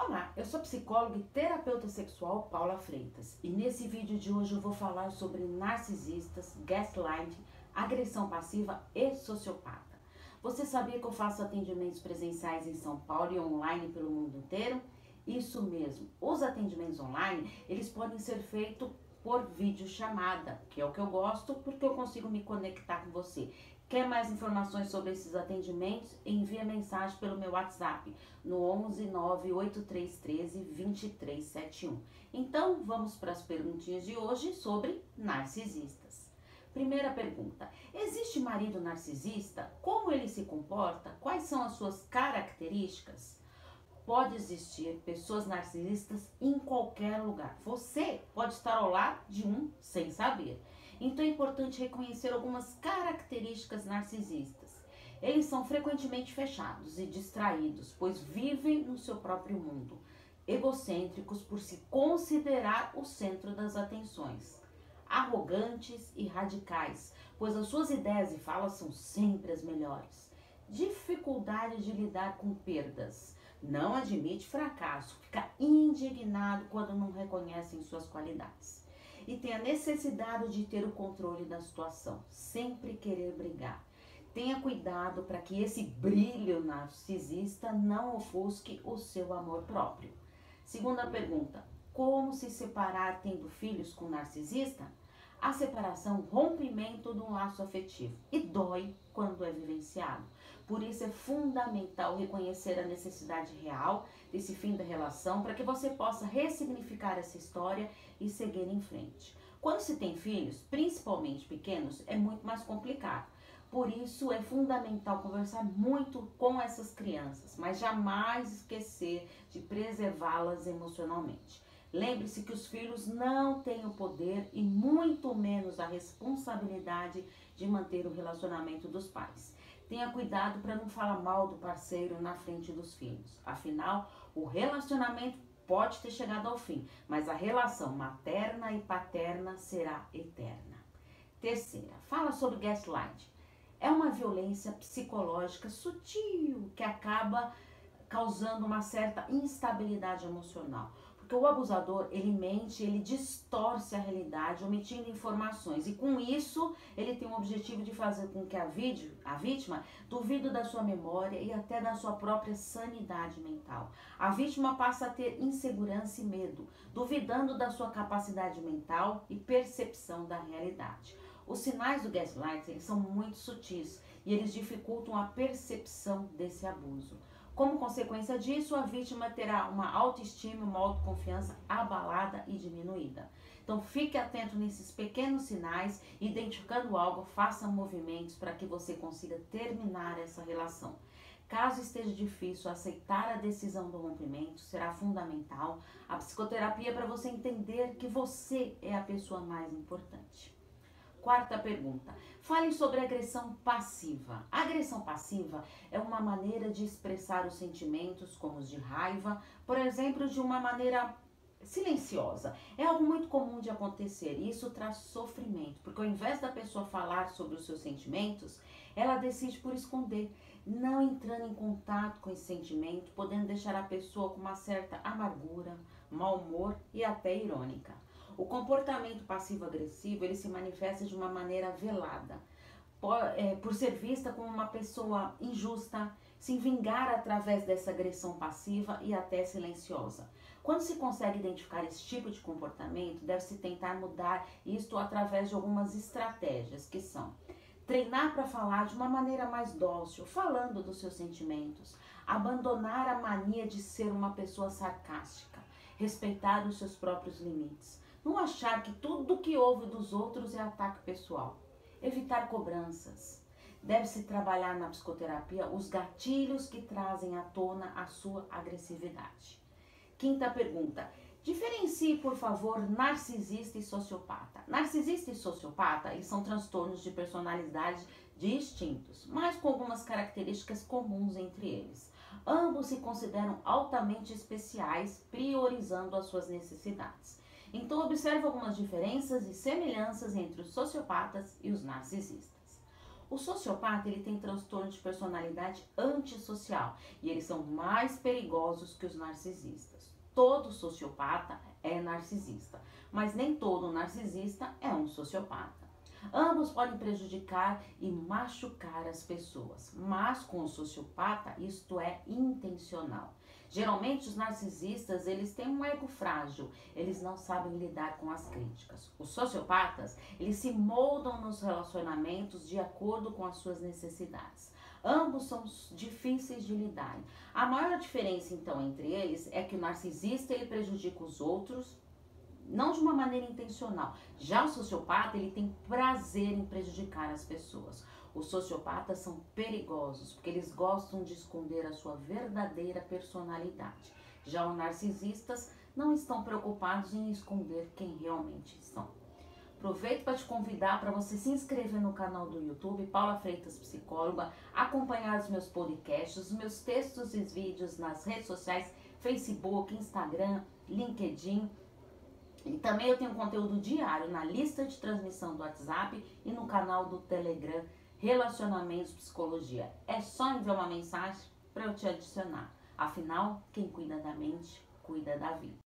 Olá, eu sou psicóloga e terapeuta sexual Paula Freitas e nesse vídeo de hoje eu vou falar sobre narcisistas, gaslight, agressão passiva e sociopata. Você sabia que eu faço atendimentos presenciais em São Paulo e online pelo mundo inteiro? Isso mesmo, os atendimentos online, eles podem ser feitos por videochamada, que é o que eu gosto porque eu consigo me conectar com você. Quer mais informações sobre esses atendimentos? Envie mensagem pelo meu WhatsApp no 11 98313 2371. Então, vamos para as perguntinhas de hoje sobre narcisistas. Primeira pergunta: existe marido narcisista? Como ele se comporta? Quais são as suas características? Pode existir pessoas narcisistas em qualquer lugar. Você pode estar ao lado de um sem saber. Então é importante reconhecer algumas características narcisistas. Eles são frequentemente fechados e distraídos, pois vivem no seu próprio mundo, egocêntricos por se considerar o centro das atenções, arrogantes e radicais, pois as suas ideias e falas são sempre as melhores. Dificuldade de lidar com perdas. Não admite fracasso, fica indignado quando não reconhecem suas qualidades e tem a necessidade de ter o controle da situação, sempre querer brigar. Tenha cuidado para que esse brilho narcisista não ofusque o seu amor próprio. Segunda pergunta: como se separar tendo filhos com narcisista? A separação, rompimento de um laço afetivo e dói quando é vivenciado. Por isso é fundamental reconhecer a necessidade real desse fim da relação para que você possa ressignificar essa história e seguir em frente. Quando se tem filhos, principalmente pequenos, é muito mais complicado. Por isso é fundamental conversar muito com essas crianças, mas jamais esquecer de preservá-las emocionalmente. Lembre-se que os filhos não têm o poder e muito menos a responsabilidade de manter o relacionamento dos pais. Tenha cuidado para não falar mal do parceiro na frente dos filhos. Afinal, o relacionamento pode ter chegado ao fim, mas a relação materna e paterna será eterna. Terceira, fala sobre gaslight. É uma violência psicológica sutil que acaba causando uma certa instabilidade emocional. Porque o abusador, ele mente, ele distorce a realidade, omitindo informações. E com isso, ele tem o objetivo de fazer com que a, vídeo, a vítima duvide da sua memória e até da sua própria sanidade mental. A vítima passa a ter insegurança e medo, duvidando da sua capacidade mental e percepção da realidade. Os sinais do gaslight eles são muito sutis e eles dificultam a percepção desse abuso. Como consequência disso, a vítima terá uma autoestima, uma autoconfiança abalada e diminuída. Então fique atento nesses pequenos sinais, identificando algo, faça movimentos para que você consiga terminar essa relação. Caso esteja difícil aceitar a decisão do rompimento, será fundamental a psicoterapia para você entender que você é a pessoa mais importante. Quarta pergunta. Fale sobre agressão passiva. A agressão passiva é uma maneira de expressar os sentimentos, como os de raiva, por exemplo, de uma maneira silenciosa. É algo muito comum de acontecer e isso traz sofrimento, porque ao invés da pessoa falar sobre os seus sentimentos, ela decide por esconder, não entrando em contato com esse sentimento, podendo deixar a pessoa com uma certa amargura, mau humor e até irônica. O comportamento passivo-agressivo ele se manifesta de uma maneira velada, por, é, por ser vista como uma pessoa injusta, se vingar através dessa agressão passiva e até silenciosa. Quando se consegue identificar esse tipo de comportamento, deve-se tentar mudar isto através de algumas estratégias, que são treinar para falar de uma maneira mais dócil, falando dos seus sentimentos, abandonar a mania de ser uma pessoa sarcástica, respeitar os seus próprios limites, não achar que tudo que ouve dos outros é ataque pessoal. Evitar cobranças. Deve-se trabalhar na psicoterapia os gatilhos que trazem à tona a sua agressividade. Quinta pergunta. Diferencie, por favor, narcisista e sociopata. Narcisista e sociopata são transtornos de personalidade distintos, mas com algumas características comuns entre eles. Ambos se consideram altamente especiais, priorizando as suas necessidades. Então, observe algumas diferenças e semelhanças entre os sociopatas e os narcisistas. O sociopata ele tem transtorno de personalidade antissocial e eles são mais perigosos que os narcisistas. Todo sociopata é narcisista, mas nem todo narcisista é um sociopata. Ambos podem prejudicar e machucar as pessoas, mas com o sociopata isto é intencional. Geralmente os narcisistas, eles têm um ego frágil, eles não sabem lidar com as críticas. Os sociopatas, eles se moldam nos relacionamentos de acordo com as suas necessidades. Ambos são difíceis de lidar. A maior diferença então entre eles é que o narcisista ele prejudica os outros não de uma maneira intencional. Já o sociopata, ele tem prazer em prejudicar as pessoas. Os sociopatas são perigosos porque eles gostam de esconder a sua verdadeira personalidade. Já os narcisistas não estão preocupados em esconder quem realmente são. Aproveito para te convidar para você se inscrever no canal do YouTube, Paula Freitas Psicóloga, acompanhar os meus podcasts, os meus textos e vídeos nas redes sociais, Facebook, Instagram, LinkedIn e também eu tenho conteúdo diário na lista de transmissão do WhatsApp e no canal do Telegram Relacionamentos Psicologia. É só enviar uma mensagem para eu te adicionar. Afinal, quem cuida da mente, cuida da vida.